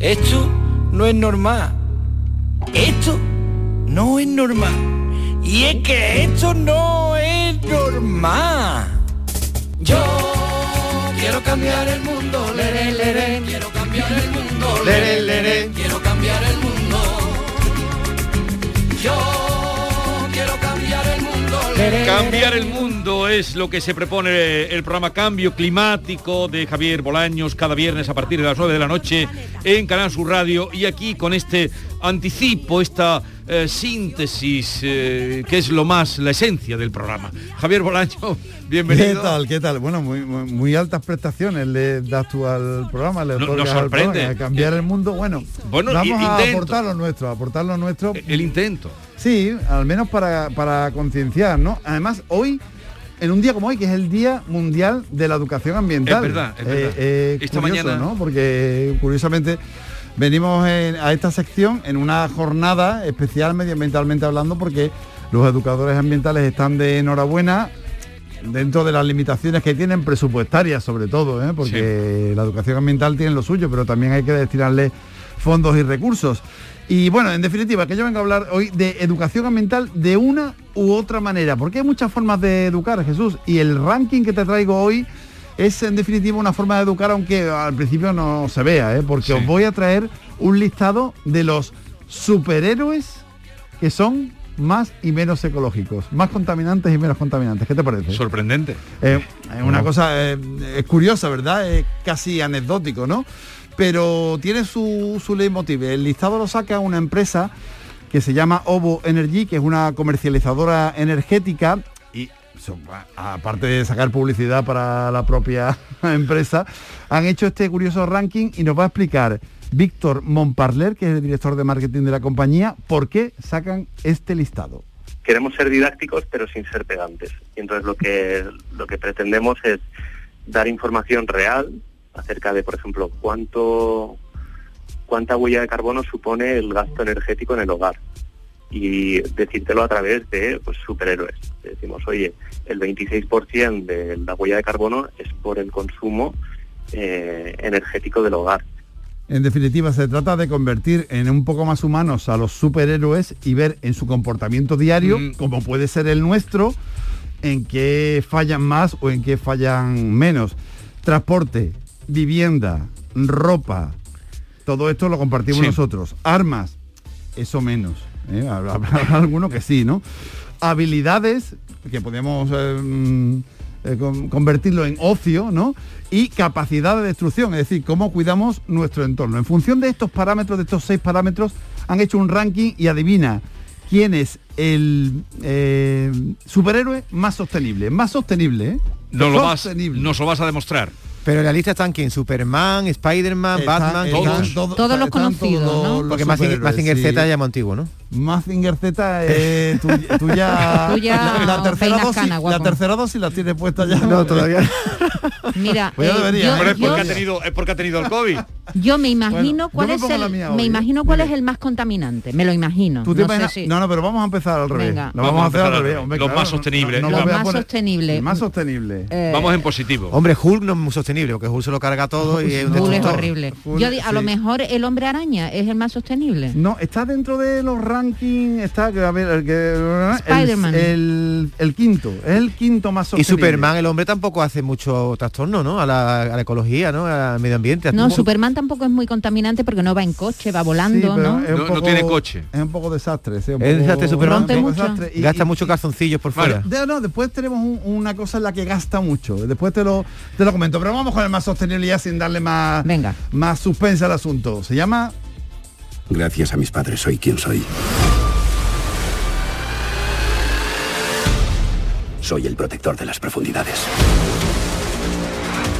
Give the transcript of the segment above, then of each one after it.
esto no es normal, esto no es normal. Y es que esto no es normal. Yo quiero cambiar el mundo, lere, lere, quiero cambiar el mundo, lere, lere, quiero cambiar el mundo. Yo Cambiar el mundo es lo que se propone el programa Cambio Climático de Javier Bolaños cada viernes a partir de las 9 de la noche en Canal Sur Radio. Y aquí con este anticipo, esta eh, síntesis eh, que es lo más, la esencia del programa. Javier Bolaños, bienvenido. ¿Qué tal? ¿Qué tal? Bueno, muy, muy, muy altas prestaciones le das tú al programa, le No- nos al sorprende. programa, a cambiar el mundo. Bueno, Bueno, vamos a intento. aportar lo nuestro, a aportar lo nuestro. El intento. Sí, al menos para, para concienciar, ¿no? Además, hoy, en un día como hoy, que es el Día Mundial de la Educación Ambiental. Es verdad, es verdad. eh, Esta curioso, mañana- ¿no? Porque curiosamente venimos en- a esta sección en una jornada especial medioambientalmente hablando porque los educadores ambientales están de enhorabuena dentro de las limitaciones que tienen presupuestarias sobre todo, ¿eh? porque la educación ambiental tiene lo suyo, pero también hay que destinarle fondos y recursos. Y bueno, en definitiva, que yo vengo a hablar hoy de educación ambiental de una u otra manera, porque hay muchas formas de educar, Jesús, y el ranking que te traigo hoy es en definitiva una forma de educar, aunque al principio no se vea, ¿eh? porque Sí. os voy a traer un listado de los superhéroes que son más y menos ecológicos, más contaminantes y menos contaminantes. ¿Qué te parece? Sorprendente. Eh, es una cosa eh, es curiosa, ¿verdad? Es casi anecdótico, ¿no? Pero tiene su, su leitmotiv. El listado lo saca una empresa que se llama Ovo Energy, que es una comercializadora energética aparte de sacar publicidad para la propia empresa, han hecho este curioso ranking y nos va a explicar Víctor Montparler, que es el director de marketing de la compañía, por qué sacan este listado. queremos ser didácticos pero sin ser pedantes. Y entonces lo que, lo que pretendemos es dar información real acerca de, por ejemplo, cuánto cuánta huella de carbono supone el gasto energético en el hogar y decírtelo a través de pues, superhéroes. Decimos, oye, el 26% de la huella de carbono es por el consumo eh, energético del hogar. En definitiva, se trata de convertir en un poco más humanos a los superhéroes y ver en su comportamiento diario, Mm. como puede ser el nuestro, en qué fallan más o en qué fallan menos. Transporte, vivienda, ropa, todo esto lo compartimos Sí. nosotros. Armas, eso menos. ¿Eh? Habrá, habrá alguno que sí, ¿no? Habilidades, que podemos eh, mm, eh, con- convertirlo en ocio, ¿no? Y capacidad de destrucción, es decir, cómo cuidamos nuestro entorno. En función de estos parámetros, de estos seis parámetros, han hecho un ranking y adivina quién es el eh, superhéroe más sostenible. Más sostenible, ¿eh? No lo vas, Sostenible. nos lo vas a demostrar. Pero en la lista están quién? Superman, Spider-Man, Batman, están todos. todo- Todos los conocidos, todos ¿no? los Porque Mazinger, Mazinger sí. Z ya es antiguo, ¿no? Mazinger Z, eh, tú, tú ya, Tú ya la, tercera peinas dosis, cana, la tercera dosis la tienes puesta ya. No, todavía. Mira, Pues eh, debería, yo, Pero es yo- porque, ha tenido, es porque ha tenido el COVID. yo me imagino Bueno, cuál yo me es el, la me hoy, ¿eh? imagino cuál es el más contaminante. Me lo imagino. ¿Tú te no, sé imaginas? si- no, no, pero vamos a empezar al revés. Venga. Lo vamos, Vamos a hacer al revés. hombre, lo claro, más no- sostenible. no Lo más sostenible. Más sostenible. Eh, Vamos en positivo. Hombre, Hulk no es muy sostenible. Sostenible, porque Hulk se lo carga todo y es un Hulk es horrible. Hulk, Yo di- a lo mejor el hombre araña es el más sostenible. No, está dentro de los rankings, está, que, a ver, el, que- el, Spider-Man. el, el quinto, es el quinto más Y sostenible. Superman, el hombre tampoco hace mucho trastorno, ¿no? A la, a la ecología, ¿no? Al medio ambiente. No, Superman tampoco es muy contaminante porque no va en coche, va volando, ¿no? No- tiene coche. Es un poco desastre. sí, un Es desastre Superman. un poco Rompe mucho. desastre. Y- Gasta y- muchos calzoncillos por Vale. fuera. De- no, después tenemos un- una cosa en la que gasta mucho. Después te lo, te lo comento. Pero vamos con el más sostenible ya sin darle más, Venga. más suspense al asunto. Se llama Gracias a mis padres soy quien soy. Soy el protector de las profundidades.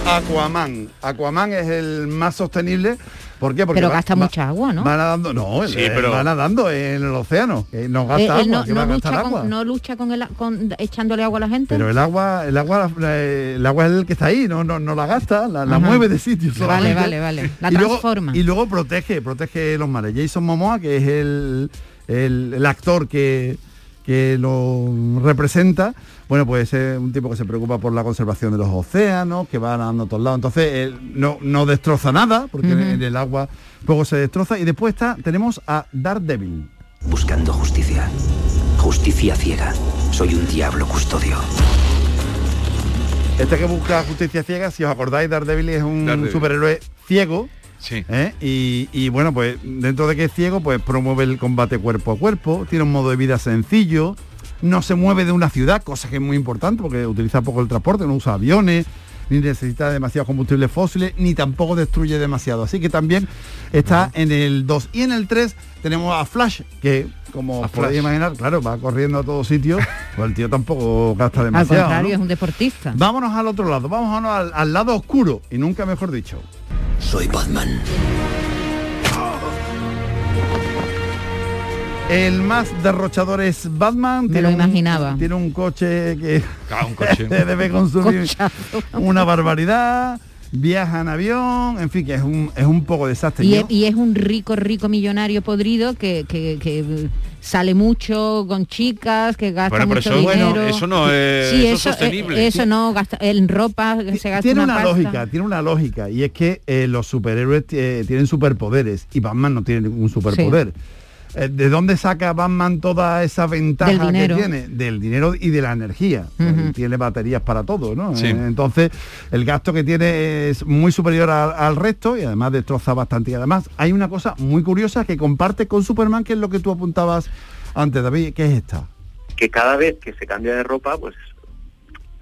Aquaman. Aquaman es el más sostenible. ¿Por qué? Porque Pero va- gasta va- mucha agua, ¿no? Va nadando, no, Sí, pero- va nadando en el océano. que no gasta Eh, agua, no, que no va a gastar lucha agua. con, no lucha con, el, a- con echándole agua a la gente. Pero el agua, el agua, la- el agua es el que está ahí, no, no, no la gasta, la, mueve de sitio. Vale, solamente. vale, vale. La y luego, transforma. y luego protege, protege los mares. Jason Momoa, que es el, el, el actor que, que lo representa, bueno, pues es un tipo que se preocupa por la conservación de los océanos, que va nadando a todos lados. Entonces, él no, no destroza nada, porque en- el agua luego se destroza. Y después está, tenemos a Daredevil. Buscando justicia. Justicia ciega. Soy un diablo custodio. Este que busca justicia ciega, si os acordáis, Daredevil es un Daredevil. superhéroe ciego. Sí. ¿eh? Y, y, bueno, pues dentro de que es ciego, pues promueve el combate cuerpo a cuerpo, tiene un modo de vida sencillo, no se mueve de una ciudad, cosa que es muy importante porque utiliza poco el transporte, no usa aviones, ni necesita demasiados combustibles fósiles, ni tampoco destruye demasiado. Así que también está en el 2. Y en el 3 tenemos a Flash, que como podéis imaginar, claro, va corriendo a todos sitios, pues el tío tampoco gasta Al demasiado. contrario, ¿no? es un deportista. Vámonos al otro lado, vámonos al, al lado oscuro, y nunca mejor dicho. Soy Batman. El más derrochador es Batman. Me tiene lo un- imaginaba. tiene un coche que Claro, un coche. debe consumir Cochazo. una barbaridad. Viaja en avión, en fin, que es un, es un poco desastre. Y es, y es un rico, rico millonario podrido que, que- que, eh, sale mucho con chicas, que gasta Bueno, pero mucho eso- dinero. bueno, eso no es- Sí, eso es eso, sostenible. eh, eso no, gasta, en ropa se gasta tiene una, una, pasta. lógica, tiene una lógica, y es que eh, los superhéroes eh, tienen superpoderes y Batman no tiene ningún superpoder. Eh, ¿De dónde saca Batman toda esa ventaja que tiene? Del dinero y de la energía. Eh, Tiene baterías para todo, ¿no? Sí. Eh, entonces, el gasto que tiene es muy superior al, al resto y además destroza bastante. Y además, hay una cosa muy curiosa que comparte con Superman, que es lo que tú apuntabas antes, David, que es esta. que cada vez que se cambia de ropa, pues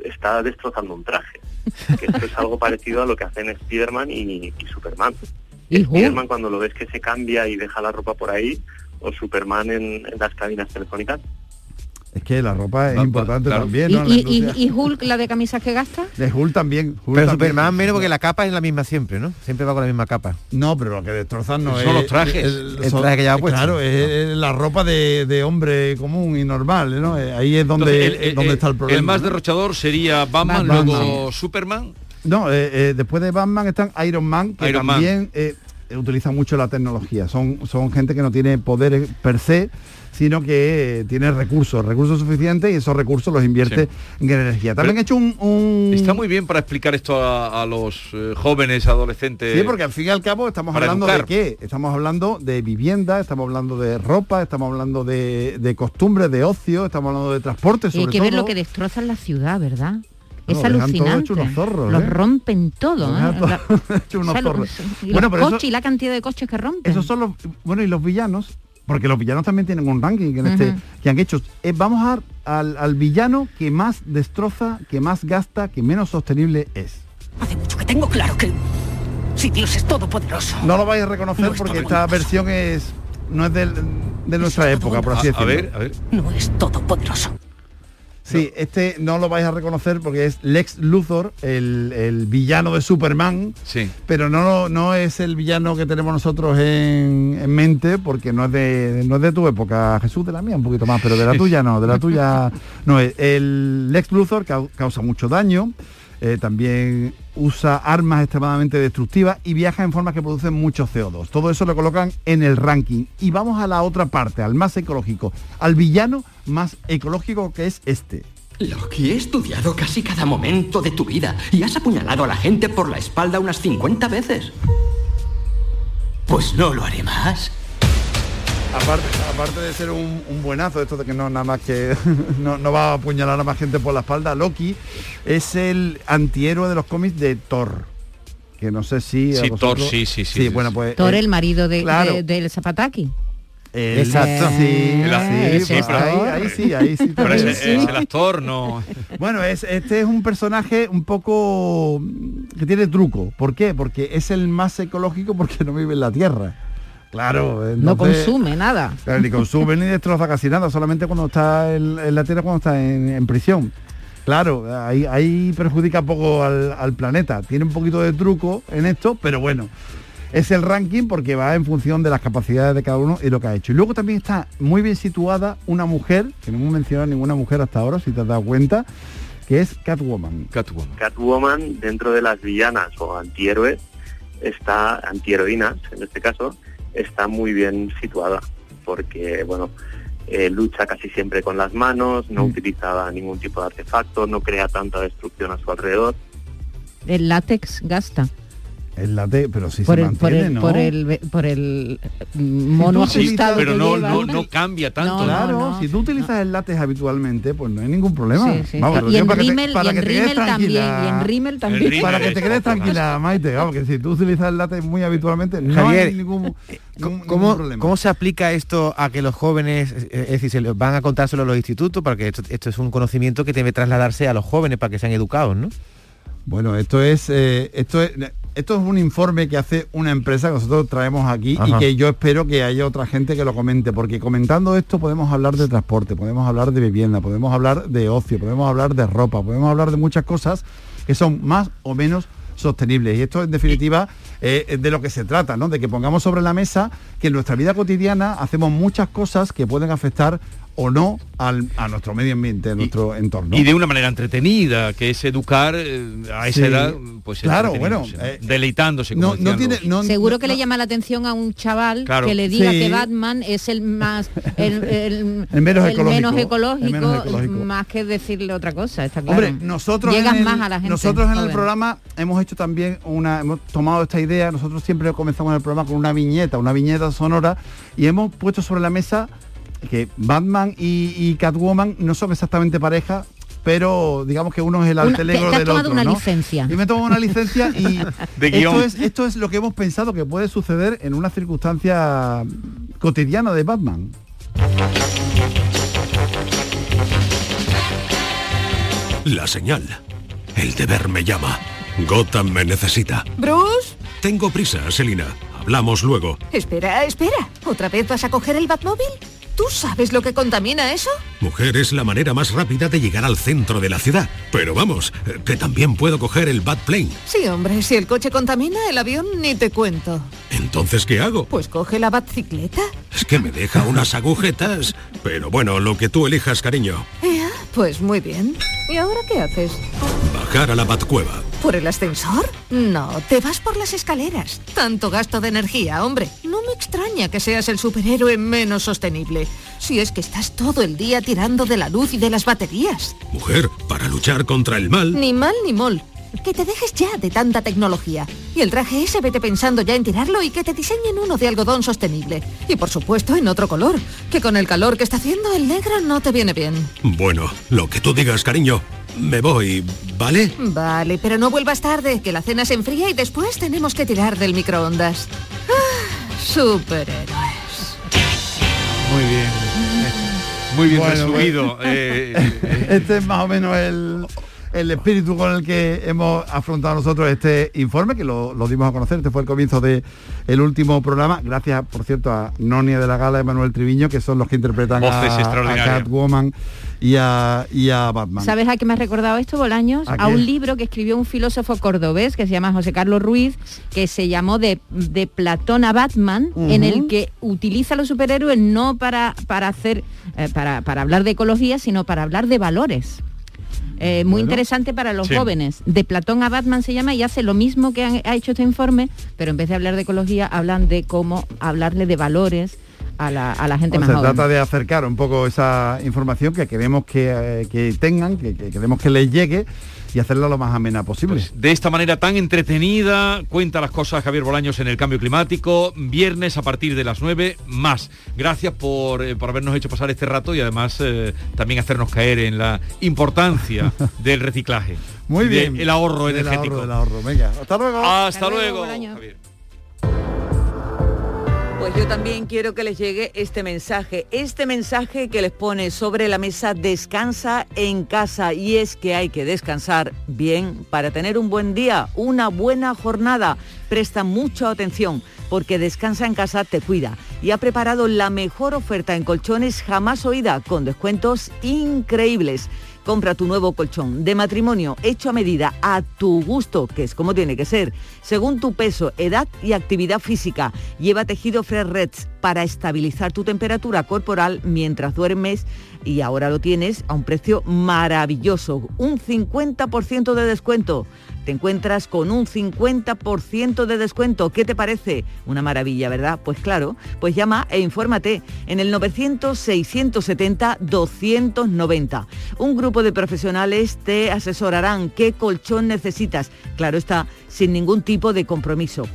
está destrozando un traje. Que esto es algo parecido a lo que hacen Spiderman y, y Superman. Y Spiderman cuando lo ves que se cambia y deja la ropa por ahí, o Superman en, en las cabinas telefónicas. Es que la ropa es importante claro. también, ¿Y, ¿no? En la y- industria. y- y Hulk, la de camisas que gasta? De Hulk también. Hulk Pero también. Superman menos porque la capa es la misma siempre, ¿no? Siempre va con la misma capa. No, pero lo que destrozan no Son es... los trajes. El traje que lleva puesto. Claro, es la ropa de, de hombre común y normal, ¿no? Eh, Ahí es donde, Entonces, el- el- donde está el problema. más ¿no? derrochador sería Batman, Batman. luego Superman. No, eh, eh, después de Batman están Iron Man, que Iron Man. también eh, utiliza mucho la tecnología. Son, son gente que no tiene poderes per se, sino que eh, tiene recursos, recursos suficientes y esos recursos los invierte en energía. También Pero he hecho un... un- Está muy bien para explicar esto a, a los eh, jóvenes, adolescentes. Sí, porque al fin y al cabo estamos hablando educar. de qué? Estamos hablando de vivienda, estamos hablando de ropa, estamos hablando de, de costumbres, de ocio, estamos hablando de transporte, Y sobre hay que todo. ver lo que destrozan la ciudad, ¿verdad? Es alucinante. hecho unos zorros, Los ¿eh? rompen todo. Dejan ¿eh? todo La- hecho unos o sea, lo- zorros. y Bueno, los pero eso- coches y la cantidad de coches que rompen. Esos son los bueno y los villanos, porque los villanos también tienen un ranking en este que han hecho. Eh, vamos a al, al villano que más destroza, que más gasta, que menos sostenible es. Hace mucho que tengo claro que si Dios es todopoderoso. No lo vais a reconocer No es porque esta versión es no es del- de nuestra época, por A, así a decirlo. ver, a ver. No es todopoderoso. Sí, este no lo vais a reconocer porque es Lex Luthor, el, el villano de Superman, Sí. pero no, no es el villano que tenemos nosotros en, en mente porque no es, de, no es de tu época, Jesús, de la mía un poquito más, pero de la tuya no, de la tuya no es. El Lex Luthor cau- causa mucho daño, eh, también usa armas extremadamente destructivas y viaja en formas que producen mucho CO2. Todo eso lo colocan en el ranking. Y vamos a la otra parte, al más ecológico, al villano más ecológico que es este. Loki, he estudiado casi cada momento de tu vida y has apuñalado a la gente por la espalda unas 50 veces. Pues no lo haré más. Aparte, aparte de ser un, un buenazo, esto de que no nada más que no, no va a apuñalar a más gente por la espalda, Loki es el antihéroe de los cómics de Thor. Que no sé si. Sí, Thor, sí, sí, sí, sí, bueno, sí. pues. Thor, eh, el marido de, claro. de- del Zapataki. el- Exacto. Sí, El- sí, sí, pues pero- ahí, ahí sí, ahí sí. Pero es el actor, no. Bueno, es, este es un personaje un poco que tiene truco. ¿Por qué? Porque es el más ecológico porque no vive en la Tierra. Claro, No entonces- consume nada. Claro, ni consume ni destroza casi nada, solamente cuando está en, en la Tierra, cuando está en, en prisión. Claro, ahí, ahí perjudica poco al, al planeta. Tiene un poquito de truco en esto, pero bueno. Es el ranking porque va en función de las capacidades de cada uno y lo que ha hecho. Y luego también está muy bien situada una mujer, que no hemos mencionado ninguna mujer hasta ahora, si te has dado cuenta, que es Catwoman. Catwoman. Catwoman, dentro de las villanas o antihéroes, está, antiheroínas en este caso, está muy bien situada, porque, bueno, eh, lucha casi siempre con las manos, no Mm. utiliza ningún tipo de artefacto, no crea tanta destrucción a su alrededor. El látex gasta. El late, pero sí por, se el, por, mantiene, el, ¿no? por el por el mono tú utilizas- ajustado Pero que no, lleva. no, no cambia tanto. No, Claro, no. si tú utilizas el látex habitualmente, pues no hay ningún problema. Sí, sí. Vamos, lo y en para que te- Rimmel, para y en que te también, y en Rimmel también. Rimmel Para que te es quedes tranquila, Maite, vamos, que si tú utilizas el látex muy habitualmente, no Javier, hay ningún, ningún- ¿Cómo, ningún problema. ¿Cómo se aplica esto a que los jóvenes, eh, es decir, se van a contárselo a los institutos? Porque esto, esto es un conocimiento que debe trasladarse a los jóvenes para que sean educados, ¿no? Bueno, esto es, eh, esto es esto es un informe que hace una empresa que nosotros traemos aquí y que yo espero que haya otra gente que lo comente, porque comentando esto podemos hablar de transporte, podemos hablar de vivienda, podemos hablar de ocio, podemos hablar de ropa, podemos hablar de muchas cosas que son más o menos sostenibles. Y esto en definitiva eh, es de lo que se trata, ¿no? De que pongamos sobre la mesa que en nuestra vida cotidiana hacemos muchas cosas que pueden afectar o no al- a nuestro medio ambiente, a nuestro entorno. Y de una manera entretenida, que es educar eh, a esa Sí. edad, pues Claro, bueno, eh, deleitándose. como no, tiene, no- Seguro no- que le llama la atención a un chaval Claro. que le diga Sí. que Batman es el más el, el- El menos el ecológico, menos ecológico, menos ecológico. más que decirle otra cosa, está claro. Hombre, nosotros Llegas en el, más a la gente. nosotros en el programa hemos hecho también una, hemos tomado esta idea, nosotros siempre comenzamos el programa con una viñeta, una viñeta sonora, y hemos puesto sobre la mesa que Batman y, y Catwoman no son exactamente pareja, pero digamos que uno es el alter te- ego del tomado otro, una ¿no? licencia. Y me he tomado una licencia y De guion. esto, es, esto es lo que hemos pensado que puede suceder en una circunstancia cotidiana de Batman. La señal. El deber me llama. Gotham me necesita. Bruce, Tengo prisa, Selina. Hablamos luego. espera, espera. ¿Otra vez vas a coger el Batmóvil? ¿Tú sabes lo que contamina eso? Mujer es la manera más rápida de llegar al centro de la ciudad. Pero vamos, eh, que también puedo coger el Batplane. Sí, hombre, si el coche contamina, el avión ni te cuento. Entonces, ¿qué hago? Pues coge la Batcicleta. Es que me deja unas agujetas. Pero bueno, lo que tú elijas, cariño. Ea, pues muy bien. ¿Y ahora qué haces? Bajar a la Batcueva. ¿Por el ascensor? No, te vas por las escaleras. Tanto gasto de energía, hombre. No me extraña que seas el superhéroe menos sostenible. Si es que estás todo el día tirando de la luz y de las baterías. Mujer, para luchar contra el mal. Ni mal ni mol. Que te dejes ya de tanta tecnología. Y el traje ese vete pensando ya en tirarlo y que te diseñen uno de algodón sostenible. Y por supuesto en otro color. Que con el calor que está haciendo el negro no te viene bien. Bueno, lo que tú digas, cariño. Me voy, ¿vale? Vale, pero no vuelvas tarde, que la cena se enfría y después tenemos que tirar del microondas. Ah, superhéroes. Muy bien. Muy bien Bueno, resumido. pues- eh, este es más o menos el, el espíritu con el que hemos afrontado nosotros este informe, que lo, lo dimos a conocer. Este fue el comienzo de el último programa. Gracias, por cierto, a Nonia de la Gala y Manuel Triviño, que son los que interpretan Voces a, a. Catwoman y a, y a Batman. ¿Sabes a qué me ha recordado esto, Bolaños? ¿A A, un libro que escribió un filósofo cordobés que se llama José Carlos Ruiz, que se llamó De, de Platón a Batman, en el que utiliza a los superhéroes no para, para hacer, eh, para, para hablar de ecología, sino para hablar de valores. Eh, muy Bueno. interesante para los Sí. jóvenes. De Platón a Batman se llama y hace lo mismo que han- ha hecho este informe, pero en vez de hablar de ecología, hablan de cómo hablarle de valores a la, a la gente O más se joven. trata de acercar un poco esa información que queremos que, eh, que tengan, que, que queremos que les llegue y hacerla lo más amena posible. De esta manera tan entretenida, cuenta las cosas Javier Bolaños en el cambio climático, viernes a partir de las 9, más. Gracias por, eh, por habernos hecho pasar este rato y además eh, también hacernos caer en la importancia del reciclaje. Muy de bien. el ahorro energético. ahorro, del ahorro. Venga, hasta luego. Hasta, luego. Javier. Pues yo también quiero que les llegue este mensaje, este mensaje que les pone sobre la mesa descansa en casa y es que hay que descansar bien para tener un buen día, una buena jornada. Presta mucha atención porque descansa en casa te cuida y ha preparado la mejor oferta en colchones jamás oída con descuentos increíbles. Compra tu nuevo colchón de matrimonio hecho a medida a tu gusto, que es como tiene que ser, según tu peso, edad y actividad física. Lleva tejido Fresh Reds para estabilizar tu temperatura corporal mientras duermes y ahora lo tienes a un precio maravilloso, un 50% de descuento. Te encuentras con un 50% de descuento. ¿Qué te parece? Una maravilla, ¿verdad? Pues claro, pues llama e infórmate en el 900-670-290. Un grupo de profesionales te asesorarán qué colchón necesitas. Claro está, sin ningún tipo de compromiso.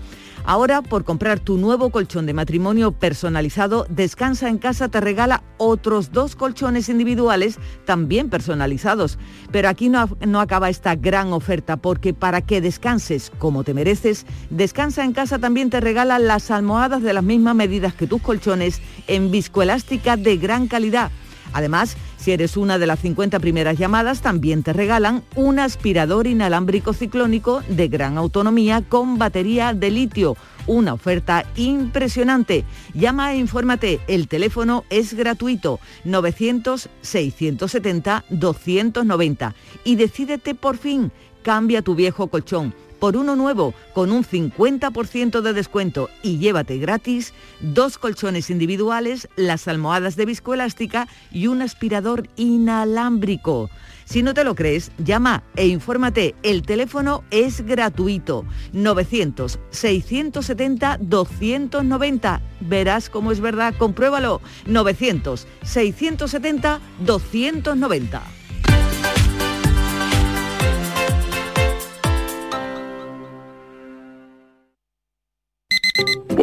Ahora, por comprar tu nuevo colchón de matrimonio personalizado, Descansa en casa te regala otros dos colchones individuales también personalizados. Pero aquí no, no acaba esta gran oferta, porque para que descanses como te mereces, Descansa en casa también te regala las almohadas de las mismas medidas que tus colchones en viscoelástica de gran calidad. Además, si eres una de las 50 primeras llamadas, también te regalan un aspirador inalámbrico ciclónico de gran autonomía con batería de litio. Una oferta impresionante. Llama e infórmate. El teléfono es gratuito. 900-670-290. Y decídete por fin. Cambia tu viejo colchón por uno nuevo con un 50% de descuento y llévate gratis dos colchones individuales, las almohadas de viscoelástica y un aspirador inalámbrico. Si no te lo crees, llama e infórmate. El teléfono es gratuito. 900-670-290. Verás cómo es verdad, compruébalo. 900-670-290.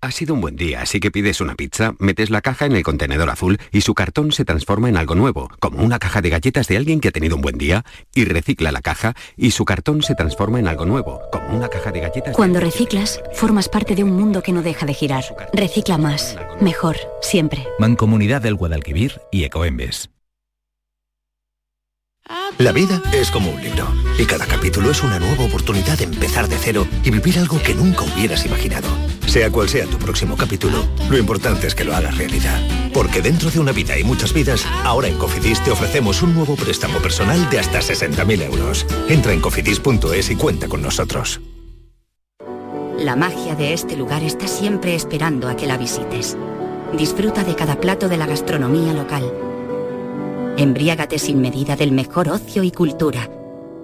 Ha sido un buen día, así que pides una pizza, metes la caja en el contenedor azul y su cartón se transforma en algo nuevo, como una caja de galletas de alguien que ha tenido un buen día, y recicla la caja y su cartón se transforma en algo nuevo, como una caja de galletas. Cuando reciclas, formas parte de un mundo que no deja de girar. Recicla más, mejor, siempre. Mancomunidad del Guadalquivir y Ecoembes. La vida es como un libro y cada capítulo es una nueva oportunidad de empezar de cero y vivir algo que nunca hubieras imaginado. Sea cual sea tu próximo capítulo, lo importante es que lo hagas realidad. Porque dentro de una vida y muchas vidas, ahora en Cofidis te ofrecemos un nuevo préstamo personal de hasta 60.000 euros. Entra en cofidis.es y cuenta con nosotros. La magia de este lugar está siempre esperando a que la visites. Disfruta de cada plato de la gastronomía local. Embriágate sin medida del mejor ocio y cultura.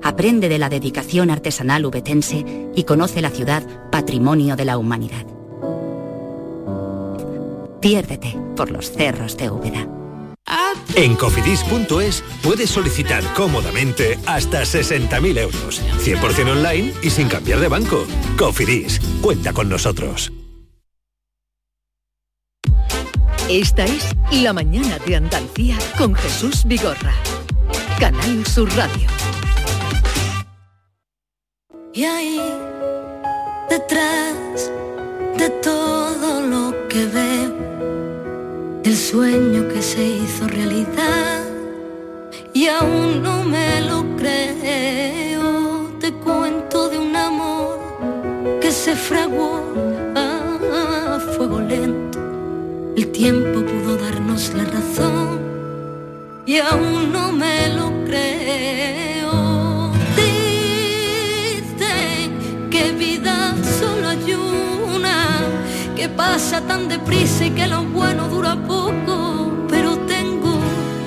Aprende de la dedicación artesanal ubetense y conoce la ciudad patrimonio de la humanidad. Piérdete por los cerros de Úbeda. En cofidis.es puedes solicitar cómodamente hasta 60.000 euros, 100% online y sin cambiar de banco. Cofidis, cuenta con nosotros. Esta es La Mañana de Andalucía con Jesús Vigorra. Canal Sur Radio. Y ahí, detrás de todo lo que veo, el sueño que se hizo realidad, y aún no me lo creo, te cuento de un amor que se fraguó a fuego lento. El tiempo pudo darnos la razón y aún no me lo creo. Que vida solo hay una, que pasa tan deprisa y que lo bueno dura poco, pero tengo,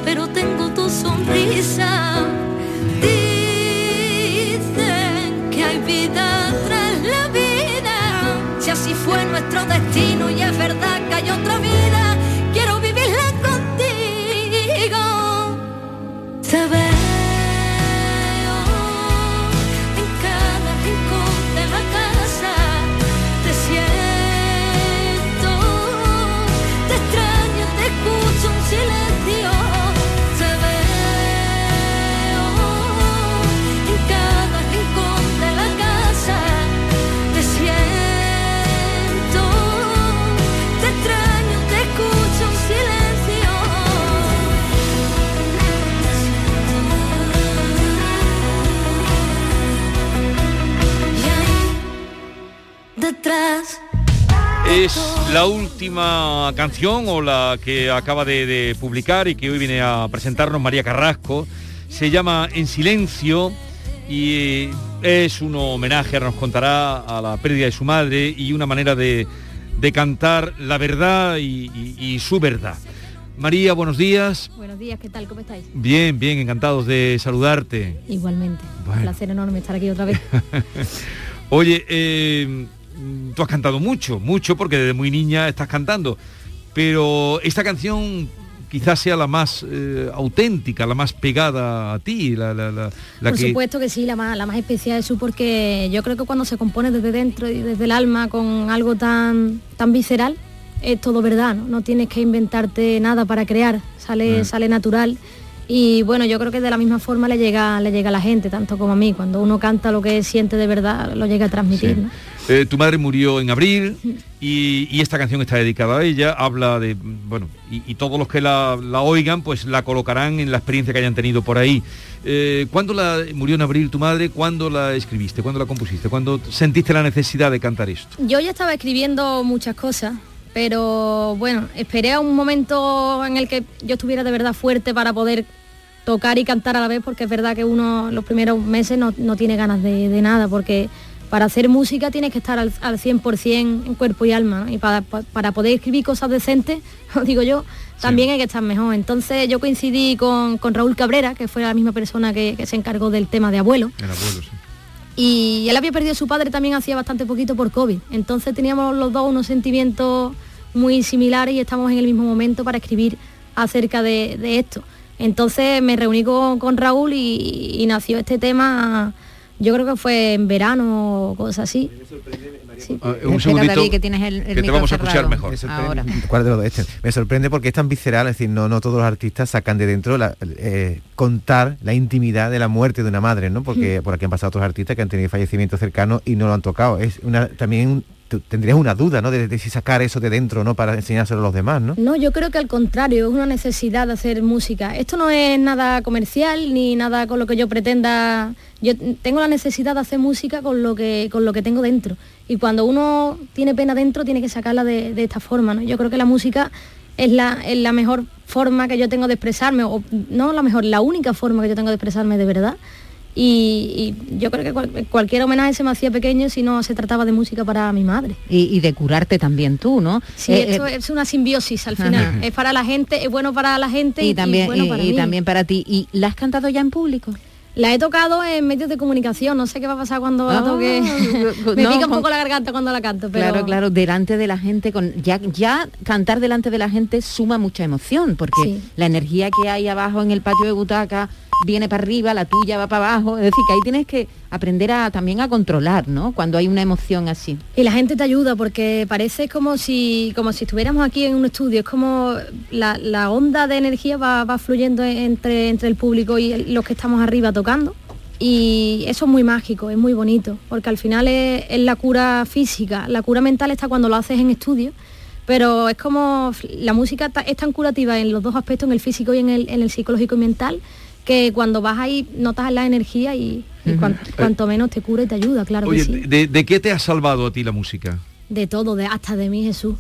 pero tengo tu sonrisa. Dicen que hay vida tras la vida, si así fue nuestro destino y es verdad que hay otra vida, Es la última canción o la que acaba de, de publicar y que hoy viene a presentarnos María Carrasco. Se llama En Silencio y es un homenaje, nos contará, a la pérdida de su madre y una manera de, de cantar la verdad y, y- y su verdad. María, buenos días. Buenos días, ¿qué tal? ¿Cómo estáis? Bien, bien, encantados de saludarte. Igualmente. Bueno. Un placer enorme estar aquí otra vez. Oye, eh, tú has cantado mucho, mucho porque desde muy niña estás cantando, pero esta canción quizás sea la más eh, auténtica, la más pegada a ti, la, la- la- la Por que... supuesto que sí, la más, la más especial es su porque yo creo que cuando se compone desde dentro y desde el alma con algo tan, tan visceral, es todo verdad, ¿no? No tienes que inventarte nada para crear, sale, Mm. sale natural. Y bueno, yo creo que de la misma forma le llega, le llega a la gente, tanto como a mí. Cuando uno canta lo que siente de verdad, lo llega a transmitir. Sí. ¿no? Eh, tu madre murió en abril y, y esta canción está dedicada a ella, habla de, bueno, y, y todos los que la, la oigan pues la colocarán en la experiencia que hayan tenido por ahí. Eh, ¿Cuándo la, murió en abril tu madre? ¿Cuándo la escribiste? ¿Cuándo la compusiste? ¿Cuándo sentiste la necesidad de cantar esto? Yo ya estaba escribiendo muchas cosas, pero bueno, esperé a un momento en el que yo estuviera de verdad fuerte para poder tocar y cantar a la vez, porque es verdad que uno los primeros meses no, no tiene ganas de, de nada, porque para hacer música tienes que estar al, al 100% en cuerpo y alma, ¿no? y para, pa- para poder escribir cosas decentes, digo yo, también hay que estar mejor. Entonces yo coincidí con, con Raúl Cabrera, que fue la misma persona que, que se encargó del tema de abuelo, El abuelo, sí. Y él había perdido a su padre también hacía bastante poquito por COVID. Entonces teníamos los dos unos sentimientos muy similares y estamos en el mismo momento para escribir acerca de, esto. Entonces me reuní con, con Raúl y, y nació este tema, yo creo que fue en verano o cosas así. Sí. Ah, un segundito, que te vamos a escuchar mejor. Me sorprende- ¿Cuál de los dos? Este. Me sorprende porque es tan visceral, es decir, no, no todos los artistas sacan de dentro la- eh, contar la intimidad de la muerte de una madre, ¿no? Porque por aquí han pasado otros artistas que han tenido fallecimientos cercanos y no lo han tocado. Es una también tendrías una duda, ¿no? De, de si sacar eso de dentro, ¿no? Para enseñárselo a los demás, ¿no? No, yo creo que al contrario, es una necesidad de hacer música. Esto no es nada comercial ni nada con lo que yo pretenda. Yo tengo la necesidad de hacer música con lo que, con lo que tengo dentro. Y cuando uno tiene pena dentro, tiene que sacarla de, de esta forma. ¿no? Yo creo que la música es la, es la mejor forma que yo tengo de expresarme, o no la mejor, la única forma que yo tengo de expresarme de verdad. Y, y yo creo que cual- cualquier homenaje se me hacía pequeño si no se trataba de música para mi madre. Y, y de curarte también tú, ¿no? Sí, Eh, esto eh, es una simbiosis al final. Ajá. Es para la gente, es bueno para la gente y, y también, bueno y- para mí. también para ti. ¿Y la has cantado ya en público? La he tocado en medios de comunicación, no sé qué va a pasar cuando la Ah, toque. Me no, pica un con- poco la garganta cuando la canto, pero Claro, claro, delante de la gente, con ya, ya cantar delante de la gente suma mucha emoción, porque Sí. la energía que hay abajo en el patio de butaca viene para arriba, la tuya va para abajo, es decir, que ahí tienes que aprender a también a controlar, ¿no? Cuando hay una emoción así. Y la gente te ayuda porque parece como si, como si estuviéramos aquí en un estudio, es como la, onda de energía va, va fluyendo entre, entre el público y los que estamos arriba tocando. Y eso es muy mágico, es muy bonito, porque al final es, la cura física, la cura mental está cuando lo haces en estudio, pero es como la música es tan curativa en los dos aspectos, en el físico y en el, en el psicológico y mental, que cuando vas ahí notas la energía y, y cuan- cuanto menos te cura y te ayuda, claro Oye, que sí. de, de qué te ha salvado a ti la música? De todo, de, hasta de mí Jesús.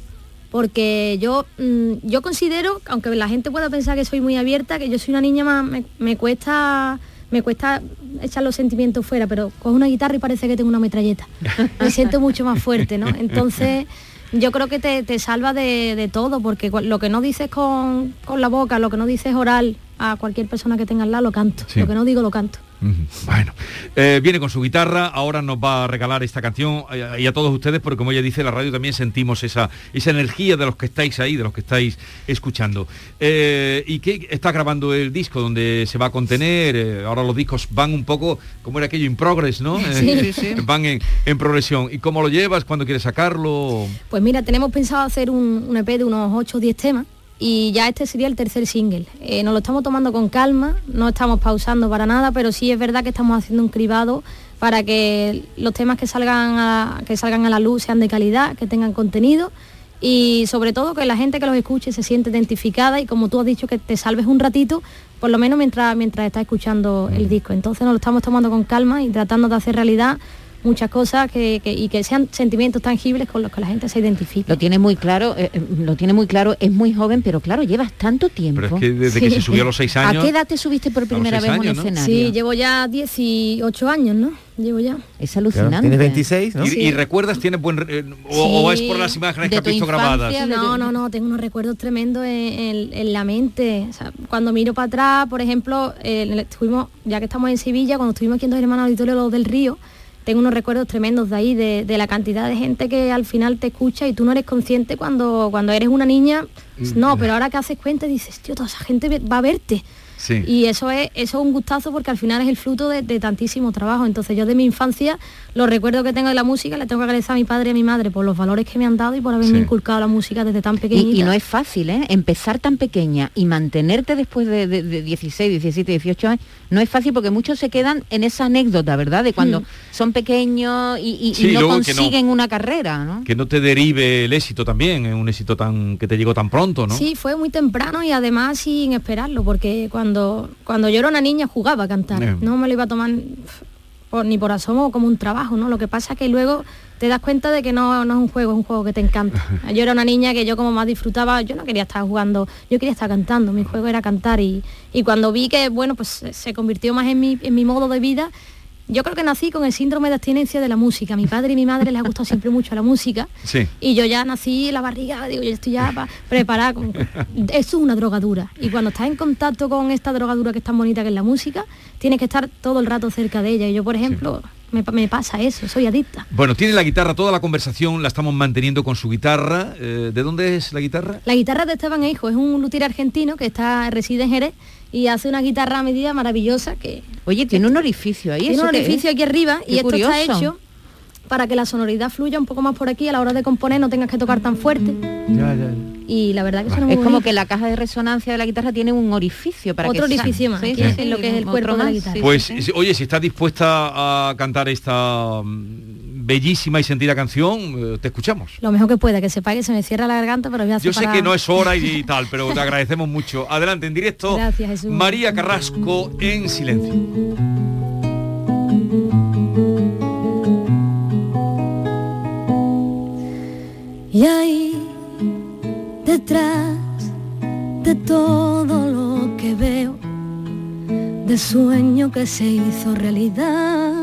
Porque yo, mm, yo considero, aunque la gente pueda pensar que soy muy abierta, que yo soy una niña más, me, me cuesta me cuesta echar los sentimientos fuera, pero cojo una guitarra y parece que tengo una metralleta. Me siento mucho más fuerte, ¿no? Entonces, yo creo que te, te salva de, de todo, porque lo que no dices con, con la boca, lo que no dices oral a cualquier persona que tenga al lado, lo canto. Sí. Lo que no digo, lo canto. Bueno, eh, viene con su guitarra, ahora nos va a regalar esta canción eh, y a todos ustedes, porque como ella dice, la radio también sentimos esa, esa energía de los que estáis ahí, de los que estáis escuchando. Eh, ¿Y qué está grabando el disco donde se va a contener? Eh, ahora los discos van un poco, como era aquello, in progress, ¿no? Sí. Sí, sí. Van en, en progresión. ¿Y cómo lo llevas? ¿Cuándo quieres sacarlo? Pues mira, tenemos pensado hacer un, un EP de unos 8 o 10 temas y ya este sería el tercer single. Eh, nos lo estamos tomando con calma, no estamos pausando para nada, pero sí es verdad que estamos haciendo un cribado para que los temas que salgan a, que salgan a la luz sean de calidad, que tengan contenido y sobre todo que la gente que los escuche se siente identificada y como tú has dicho que te salves un ratito, por lo menos mientras, mientras está escuchando el disco. Entonces nos lo estamos tomando con calma y tratando de hacer realidad muchas cosas que, que- y que sean sentimientos tangibles con los que la gente se identifique. Lo tiene muy claro, eh, eh, lo tiene muy claro, es muy joven, pero claro, llevas tanto tiempo. Pero es que desde que se subió a los seis años... ¿A qué edad te subiste por primera vez a un escenario? Sí, llevo ya 18 años, ¿no? Llevo ya. Es alucinante. ¿Y, y recuerdas, tienes buen... eh, o, o es por las imágenes que has visto grabadas? No, no, no, tengo unos recuerdos tremendos en, en- en la mente. O sea, cuando miro para atrás, por ejemplo, eh, estuvimos, ya que estamos en Sevilla, cuando estuvimos aquí en Dos Hermanos Auditorio Los del Río, tengo unos recuerdos tremendos de ahí, de, de la cantidad de gente que al final te escucha y tú no eres consciente cuando, cuando eres una niña. Mm. No, pero ahora que haces cuenta dices, tío, toda esa gente va a verte. Sí. Y eso es, eso es un gustazo porque al final es el fruto de, de tantísimo trabajo. Entonces yo de mi infancia, los recuerdos que tengo de la música, le tengo que agradecer a mi padre y a mi madre por los valores que me han dado y por haberme Sí. inculcado la música desde tan pequeñita. Y, y no es fácil, ¿eh? Empezar tan pequeña y mantenerte después de, de- de 16, 17, 18 años, no es fácil porque muchos se quedan en esa anécdota, ¿verdad? De cuando Mm. son pequeños y, y- y Sí, no consiguen una carrera, ¿no? Que no te derive el éxito también, eh, un éxito tan que te llegó tan pronto, ¿no? Sí, fue muy temprano y además sin esperarlo, porque cuando, cuando yo era una niña jugaba a cantar, Eh. no me lo iba a tomar por- ni por asomo como un trabajo, ¿no? Lo que pasa es que luego te das cuenta de que no, no es un juego, es un juego que te encanta. Yo era una niña que yo como más disfrutaba, yo no quería estar jugando, yo quería estar cantando, mi juego era cantar y, y cuando vi que, bueno, pues se- se convirtió más en mi, en mi modo de vida, yo creo que nací con el síndrome de abstinencia de la música. Mi padre y mi madre les ha gustado siempre mucho la música Sí. y yo ya nací en la barriga, digo, yo estoy ya pa- preparada. Con... Esto es una drogadura. Y cuando estás en contacto con esta drogadura que es tan bonita que es la música, tienes que estar todo el rato cerca de ella. Y yo, por ejemplo, me, pa- me pasa eso, soy adicta. Bueno, tiene la guitarra, toda la conversación la estamos manteniendo con su guitarra. Eh, ¿De dónde es la guitarra? La guitarra de Esteban Hijo es un luthier argentino que está reside en Jerez y hace una guitarra a medida maravillosa que... Oye, tiene un orificio ahí. Tiene ¿eso un qué orificio aquí arriba y Qué esto está curioso. hecho para que la sonoridad fluya un poco más por aquí a la hora de componer, no tengas que tocar tan fuerte. Y la verdad que muy Es como bonito. que la caja de resonancia de la guitarra tiene un orificio para Otro que orificio más, Sí, que sí, es lo que es el cuerpo de la guitarra. Pues, si- oye, si estás dispuesta a cantar esta mm, bellísima y sentida canción, eh, te escuchamos. Lo mejor que pueda, que sepa que se me cierra la garganta, pero voy a hacer Yo sé para- que no es hora y, y tal, pero te agradecemos mucho. Adelante, en directo, Gracias, Jesús. María Carrasco en silencio. Y ahí, detrás de todo lo que veo, del sueño que se hizo realidad,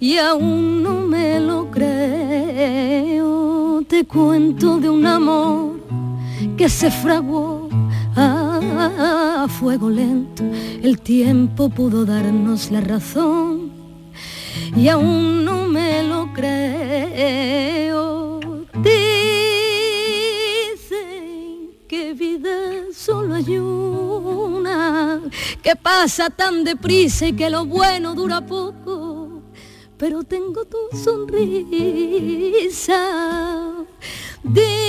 y aún no me lo creo, te cuento de un amor que se fraguó a fuego lento, el tiempo pudo darnos la razón y aún no me lo creo. Solo hay una, que pasa tan deprisa y que lo bueno dura poco, pero tengo tu sonrisa. Dicen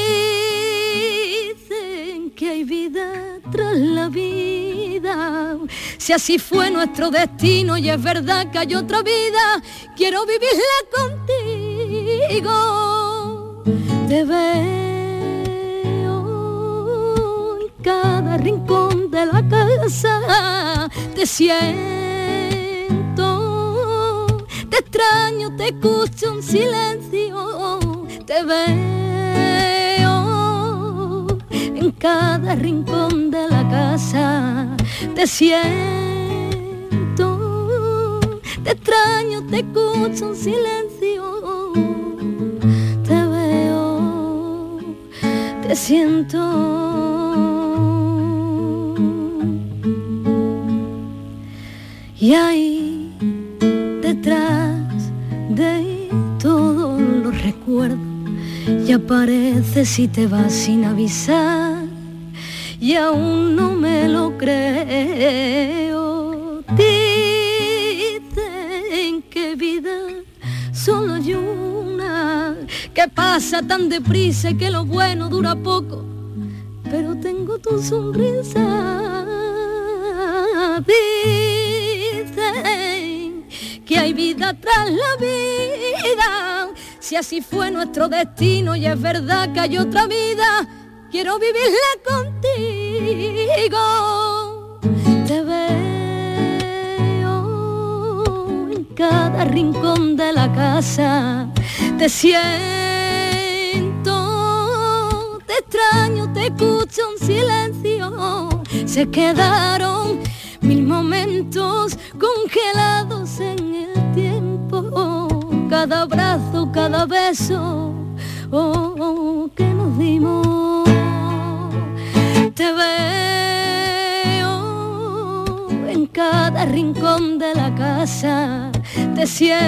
que hay vida tras la vida. Si así fue nuestro destino y es verdad que hay otra vida, quiero vivirla contigo. Te cada rincón de la casa, te siento, te extraño, te escucho en silencio, te veo en cada rincón de la casa te siento, te extraño, te escucho en silencio, te veo, te siento. Y ahí detrás de todos los recuerdos y apareces si te vas sin avisar y aún no me lo creo. Dicen que vida solo hay una, que pasa tan deprisa que lo bueno dura poco, pero tengo tu sonrisa. Que hay vida tras la vida si así fue nuestro destino y es verdad que hay otra vida, quiero vivirla contigo. Te veo en cada rincón de la casa, te siento, te extraño, te escucho en silencio. Se quedaron mil momentos congelados en el tiempo. Cada abrazo, cada beso oh, que nos dimos. Te veo en cada rincón de la casa, te siento,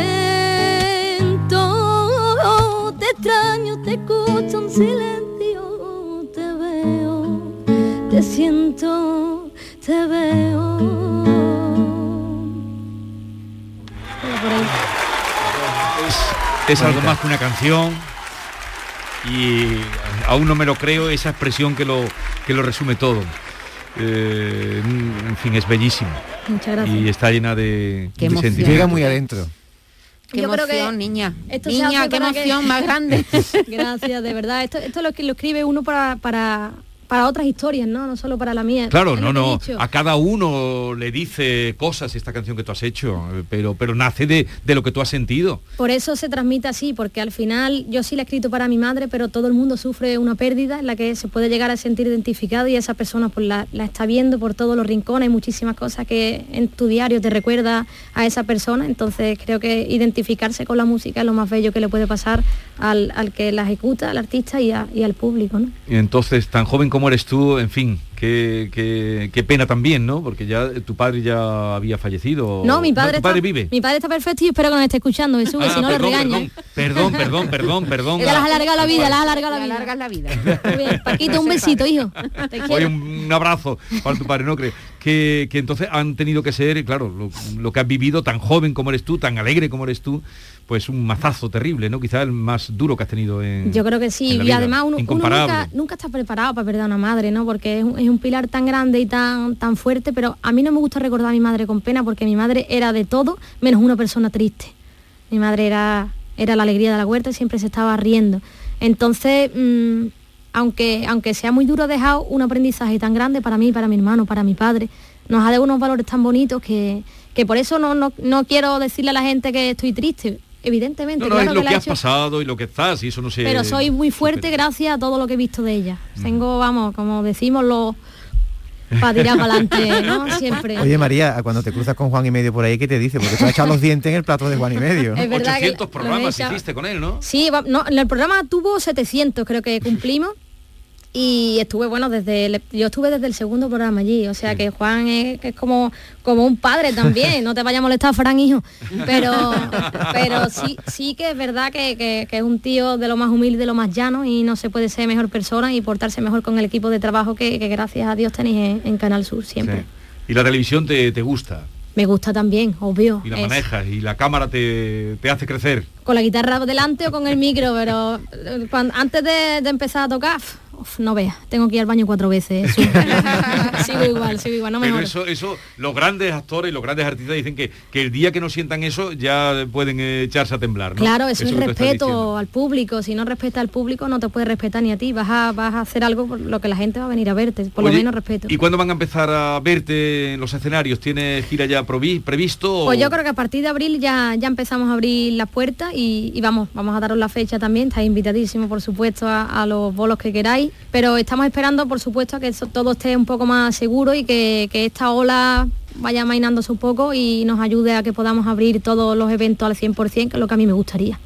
te extraño, te escucho en silencio, te veo, te siento, te veo. Es algo más que una canción y aún no me lo creo esa expresión que lo, que lo resume todo. Eh, en fin, es bellísimo. Muchas gracias. Y está llena de, Qué de. Llega muy adentro. Qué Yo creo que emoción, niña. Esto se niña, hace qué que- emoción más grande. Gracias, de verdad. Esto, esto es lo que lo escribe uno para, para, para otras historias, ¿no? No solo para la mía. Claro, no, no. A cada uno le dice cosas esta canción que tú has hecho, eh, pero, pero nace de, de lo que tú has sentido. Por eso se transmite así, porque al final yo sí la he escrito para mi madre, pero todo el mundo sufre una pérdida en la que se puede llegar a sentir identificado y esa persona pues la, la está viendo por todos los rincones, hay muchísimas cosas que en tu diario te recuerda a esa persona, entonces creo que identificarse con la música es lo más bello que le puede pasar al, al que la ejecuta, al artista y, a- y al público, ¿no? Y entonces, tan joven como eres tú, en fin, qué, qué- qué pena también, ¿no? Porque ya eh, tu padre ya había fallecido. No, mi padre, tu padre está, vive. Mi padre está perfecto y espero que nos esté escuchando, Jesús, Ah, si no perdón, le regaña. perdón, perdón, perdón, perdón, perdón. Ya las has alargado la vida, las has alargado la vida. alargas la vida. Muy bien, Paquito, un besito, hijo. Te Oye, un abrazo para tu padre, ¿no crees? Que, que entonces han tenido que ser, claro, lo, lo que has vivido tan joven como eres tú, tan alegre como eres tú, pues un mazazo terrible, ¿no? Quizá el más duro que has tenido en Yo creo que sí, y vida. además uno, uno nunca, nunca está preparado para perder a una madre, ¿no? Porque es un, es un pilar tan grande y tan, tan fuerte, pero a mí no me gusta recordar a mi madre con pena porque mi madre era de todo menos una persona triste. Mi madre era, era la alegría de la huerta y siempre se estaba riendo. Entonces, mm, aunque, aunque sea muy duro, ha dejado un aprendizaje tan grande para mí, para mi hermano, para mi padre. Nos ha dado unos valores tan bonitos que, que por eso no, no, no quiero decirle a la gente que estoy triste. Evidentemente, No, no, claro es lo que ha has hecho. pasado y lo que estás, y eso no se... Pero soy muy fuerte gracias a todo lo que he visto de ella. Tengo, vamos, como decimos los para tirar para adelante, ¿no? Siempre. Oye María, cuando te cruzas con Juan y medio por ahí, ¿qué te dice? Porque tú has echado los dientes en el plato de Juan y medio. Es verdad que 800 lo he programas hecho. hiciste con él, ¿no? Sí, no, en el programa tuvo 700, creo que cumplimos. Y estuve bueno desde el- yo estuve desde el segundo programa allí o sea que Juan es, es como como un padre también no te vaya a molestar Fran hijo. Pero pero sí sí que es verdad que, que- que es un tío de lo más humilde de lo más llano y no se puede ser mejor persona y portarse mejor con el equipo de trabajo que, que gracias a Dios tenéis en, en Canal Sur siempre. Sí. Y la televisión te, te gusta, me gusta también obvio. Y la Es- manejas, y la cámara te, te hace crecer. con la guitarra delante o con el micro, pero eh, cuan- antes de, de empezar a tocar, uf, no veas, tengo que ir al baño cuatro veces. sigo igual, sigo igual, no Pero mejor. eso, eso, los grandes actores y los grandes artistas dicen que, que el día que no sientan eso ya pueden echarse a temblar. ¿no? Claro, eso, es estás diciendo. respeto al público. Si no respeta al público, no te puede respetar ni a ti. Vas a, vas a hacer algo por lo que la gente va a venir a verte. Por Oye, lo menos respeto. ¿Y cuándo van a empezar a verte en los escenarios? ¿Tienes gira ya previsto? o- Pues yo creo que a partir de abril ya, ya empezamos a abrir las puertas y, y vamos, vamos a daros la fecha también. Estáis invitadísimos, por supuesto, a, a los bolos que queráis. Pero estamos esperando, por supuesto, que todo esté un poco más seguro y que, que esta ola vaya mainándose un poco y nos ayude a que podamos abrir todos los eventos al 100%, que es lo que a mí me gustaría.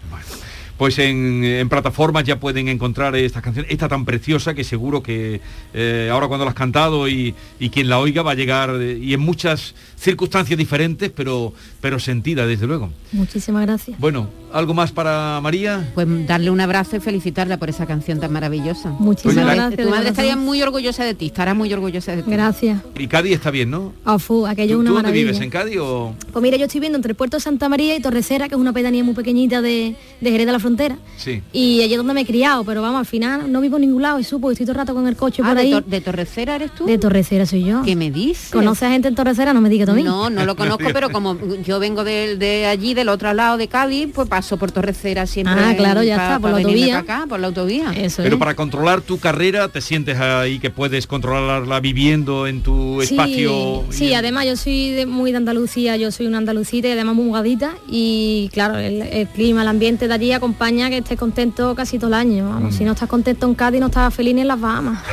Pues en, en plataformas ya pueden encontrar estas canciones, esta tan preciosa que seguro que eh, ahora cuando la has cantado y, y quien la oiga va a llegar, eh, y en muchas circunstancias diferentes, pero, pero sentida desde luego. Muchísimas gracias. Bueno, ¿algo más para María? Pues darle un abrazo y felicitarla por esa canción tan maravillosa. Muchísimas Oye, la- gracias. Tu madre estaría muy orgullosa de ti, estará muy orgullosa de ti. Gracias. Y Cádiz está bien, ¿no? Ah, fu, aquello es ¿Tú, una tú dónde maravilla. vives? ¿En Cádiz o...? Pues mira, yo estoy viendo entre Puerto Santa María y Torrecera, que es una pedanía muy pequeñita de, de Jerez de la Frontera. Sí. Y allí es donde me he criado, pero vamos, al final no vivo en ningún lado y supo, estoy todo el rato con el coche Ah, por de, ahí. Tor- de Torrecera eres tú? De Torrecera soy yo. ¿Qué me dices? ¿Conoces a gente en Torrecera? No me digas tú. No, no lo conozco, pero como yo vengo de, de allí, del otro lado de Cádiz, pues paso por Torrecera siempre. Ah, claro, ya está, por la autovía. acá, por la autovía. Eso Pero para controlar tu carrera, ¿te sientes ahí que puedes controlarla viviendo en tu Sí, espacio? sí, además yo soy de- muy de Andalucía, yo soy una andalucita y además muy mugadita y claro, el, el clima, el ambiente de allí acompaña que estés contento casi todo el año. Vamos, Mm. Si no estás contento en Cádiz, no estás feliz ni en las Bahamas.